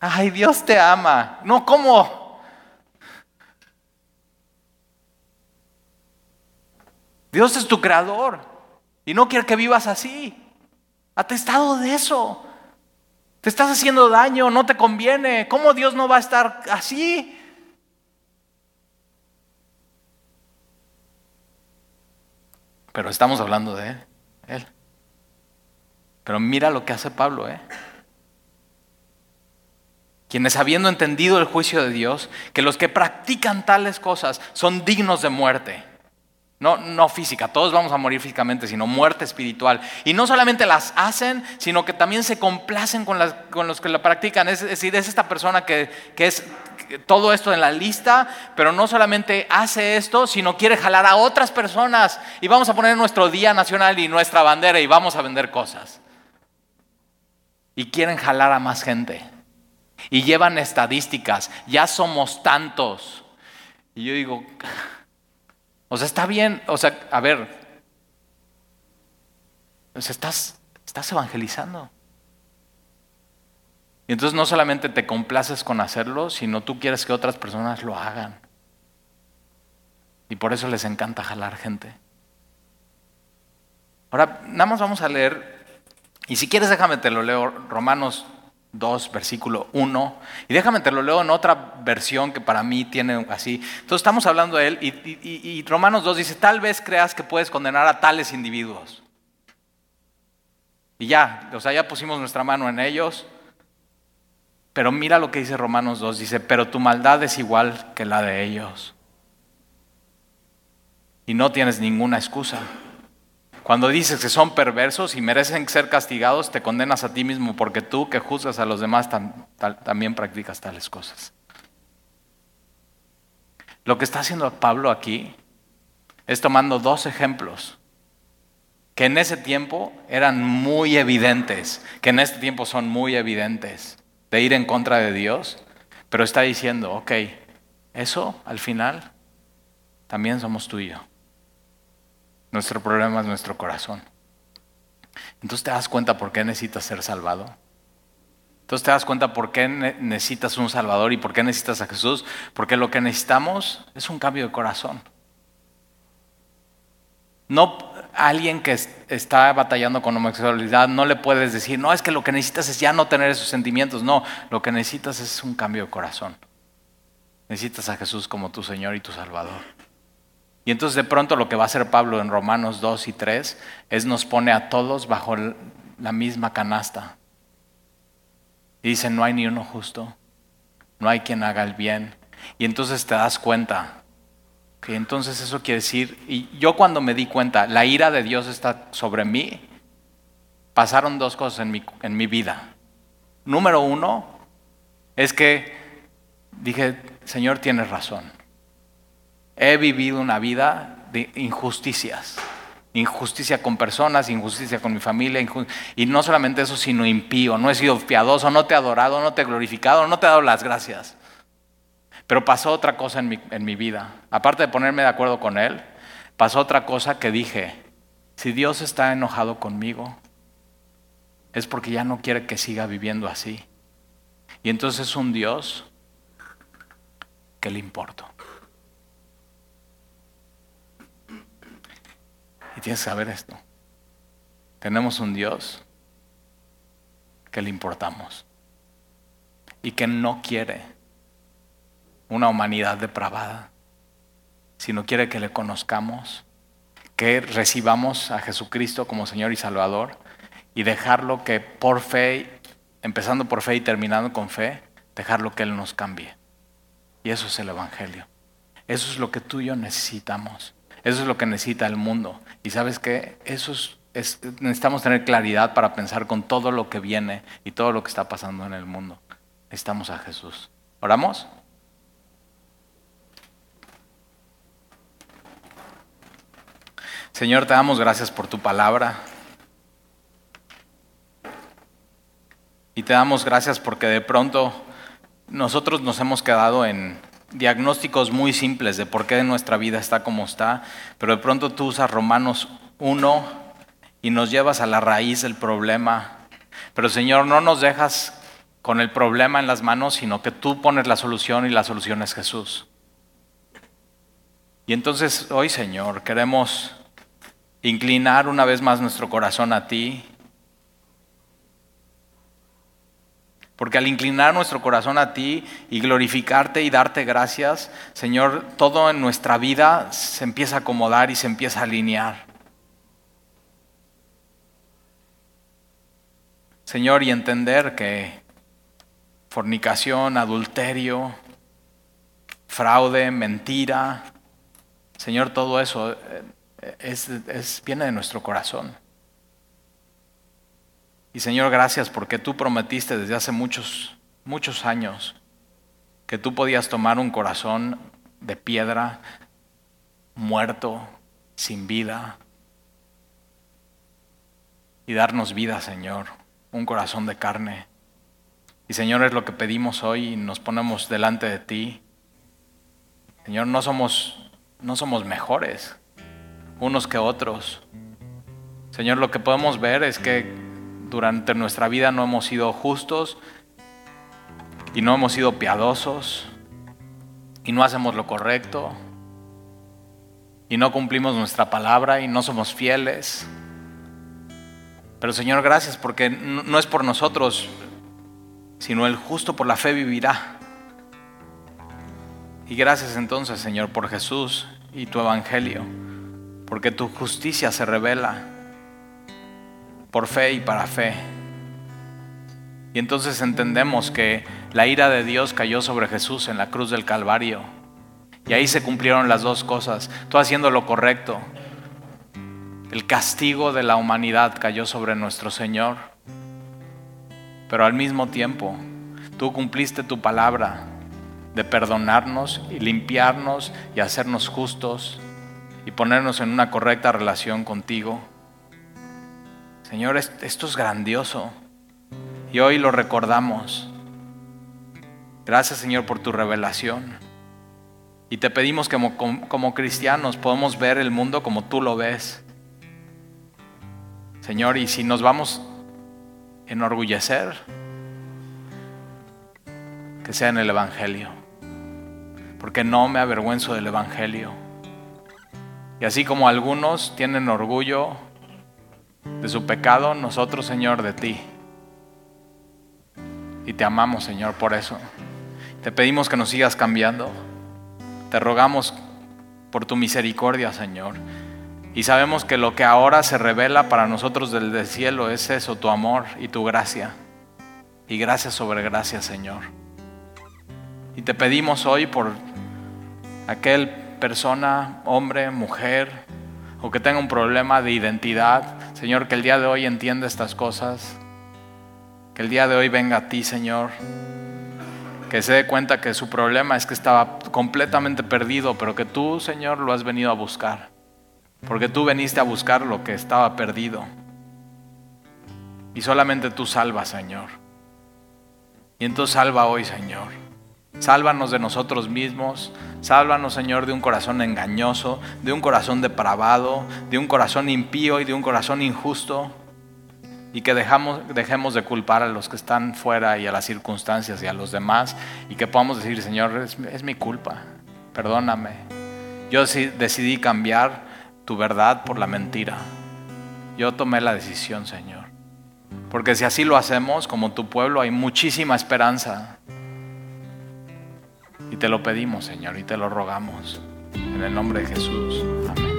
Ay, Dios te ama. No, ¿cómo? Dios es tu creador y no quiere que vivas así. Atestado de eso. Te estás haciendo daño, no te conviene. ¿Cómo Dios no va a estar así? Pero estamos hablando de Él. Pero mira lo que hace Pablo, ¿eh? Quienes habiendo entendido el juicio de Dios, que los que practican tales cosas son dignos de muerte. No, no física, todos vamos a morir físicamente, sino muerte espiritual. Y no solamente las hacen, sino que también se complacen con, los que la practican. Es, decir, es esta persona que, que es todo esto en la lista, pero no solamente hace esto, sino quiere jalar a otras personas. Y vamos a poner nuestro día nacional y nuestra bandera y vamos a vender cosas. Y quieren jalar a más gente. Y llevan estadísticas, ya somos tantos. Y yo digo, <laughs> o sea, está bien, o sea, a ver, o sea, estás, estás evangelizando. Y entonces no solamente te complaces con hacerlo, sino tú quieres que otras personas lo hagan. Y por eso les encanta jalar gente. Ahora, nada más vamos a leer, y si quieres déjame te lo leo, Romanos 2, versículo 1, y déjame te lo leo en otra versión que para mí tiene así. Entonces estamos hablando de él, y, Romanos 2 dice, tal vez creas que puedes condenar a tales individuos. Y ya, o sea, ya pusimos nuestra mano en ellos. Pero mira lo que dice Romanos 2, dice, pero tu maldad es igual que la de ellos. Y no tienes ninguna excusa. Cuando dices que son perversos y merecen ser castigados, te condenas a ti mismo porque tú que juzgas a los demás también practicas tales cosas. Lo que está haciendo Pablo aquí es tomando dos ejemplos que en ese tiempo eran muy evidentes, que en este tiempo son muy evidentes, de ir en contra de Dios, pero está diciendo, ok, eso al final también somos tú y yo. Nuestro problema es nuestro corazón. Entonces te das cuenta por qué necesitas ser salvado. Entonces te das cuenta por qué necesitas un Salvador y por qué necesitas a Jesús. Porque lo que necesitamos es un cambio de corazón. No alguien que está batallando con homosexualidad, no le puedes decir, no, es que lo que necesitas es ya no tener esos sentimientos. No, lo que necesitas es un cambio de corazón. Necesitas a Jesús como tu Señor y tu Salvador. Y entonces de pronto lo que va a hacer Pablo en Romanos 2 y 3 es nos pone a todos bajo la misma canasta. Y dice, no hay ni uno justo, no hay quien haga el bien. Y entonces te das cuenta que entonces eso quiere decir, y yo cuando me di cuenta, la ira de Dios está sobre mí, pasaron dos cosas en mi, en mi vida. Número uno es que dije, Señor, tienes razón. He vivido una vida de injusticias. Injusticia con personas, injusticia con mi familia, y no solamente eso, sino impío. No he sido piadoso, no te he adorado, no te he glorificado, no te he dado las gracias. Pero pasó otra cosa en mi, en mi vida. Aparte de ponerme de acuerdo con Él, pasó otra cosa que dije, si Dios está enojado conmigo, es porque ya no quiere que siga viviendo así. Y entonces es un Dios que le importo. Y tienes que saber esto. Tenemos un Dios que le importamos y que no quiere una humanidad depravada, sino quiere que le conozcamos, que recibamos a Jesucristo como Señor y Salvador y dejarlo que por fe, empezando por fe y terminando con fe, dejarlo que Él nos cambie. Y eso es el Evangelio. Eso es lo que tú y yo necesitamos. Eso es lo que necesita el mundo. Y sabes que eso es, necesitamos tener claridad para pensar con todo lo que viene y todo lo que está pasando en el mundo. Necesitamos a Jesús. ¿Oramos? Señor, te damos gracias por tu palabra. Y te damos gracias porque de pronto nosotros nos hemos quedado en diagnósticos muy simples de por qué nuestra vida está como está, pero de pronto tú usas Romanos 1 y nos llevas a la raíz del problema. Pero Señor, no nos dejas con el problema en las manos, sino que tú pones la solución y la solución es Jesús. Y entonces hoy, Señor, queremos inclinar una vez más nuestro corazón a ti. Porque al inclinar nuestro corazón a ti y glorificarte y darte gracias, Señor, todo en nuestra vida se empieza a acomodar y se empieza a alinear. Señor, y entender que fornicación, adulterio, fraude, mentira, Señor, todo eso eh, es, viene de nuestro corazón. Y Señor, gracias porque tú prometiste desde hace muchos, muchos años que tú podías tomar un corazón de piedra, muerto, sin vida, y darnos vida, Señor, un corazón de carne. Y Señor, es lo que pedimos hoy y nos ponemos delante de ti. Señor, no somos, no somos mejores, unos que otros. Señor, lo que podemos ver es que durante nuestra vida no hemos sido justos y no hemos sido piadosos y no hacemos lo correcto y no cumplimos nuestra palabra y no somos fieles. Pero Señor, gracias porque no es por nosotros, sino el justo por la fe vivirá. Y gracias entonces, Señor, por Jesús y tu Evangelio, porque tu justicia se revela por fe y para fe. Y entonces entendemos que la ira de Dios cayó sobre Jesús en la cruz del Calvario. Y ahí se cumplieron las dos cosas, tú haciendo lo correcto. El castigo de la humanidad cayó sobre nuestro Señor. Pero al mismo tiempo, tú cumpliste tu palabra de perdonarnos y limpiarnos y hacernos justos y ponernos en una correcta relación contigo. Señor, esto es grandioso y hoy lo recordamos. Gracias Señor por tu revelación. Y te pedimos que como, cristianos podamos ver el mundo como tú lo ves. Señor, y si nos vamos a enorgullecer, que sea en el Evangelio. Porque no me avergüenzo del Evangelio. Y así como algunos tienen orgullo de su pecado, nosotros, Señor, de ti. Y te amamos, Señor, por eso. Te pedimos que nos sigas cambiando. Te rogamos por tu misericordia, Señor. Y sabemos que lo que ahora se revela para nosotros del cielo es eso, tu amor y tu gracia. Y gracia sobre gracia, Señor. Y te pedimos hoy por aquel persona, hombre, mujer, o que tenga un problema de identidad, Señor, que el día de hoy entienda estas cosas, que el día de hoy venga a ti, Señor, que se dé cuenta que su problema es que estaba completamente perdido, pero que tú, Señor, lo has venido a buscar, porque tú veniste a buscar lo que estaba perdido. Y solamente tú salvas, Señor. Y entonces salva hoy, Señor. Sálvanos de nosotros mismos. Sálvanos, Señor, de un corazón engañoso, de un corazón depravado, de un corazón impío y de un corazón injusto. Y que dejamos, dejemos de culpar a los que están fuera y a las circunstancias y a los demás. Y que podamos decir, Señor, es, es mi culpa. Perdóname. Yo decidí cambiar tu verdad por la mentira. Yo tomé la decisión, Señor. Porque si así lo hacemos, como tu pueblo, hay muchísima esperanza. Te lo pedimos, Señor, y te lo rogamos. En el nombre de Jesús. Amén.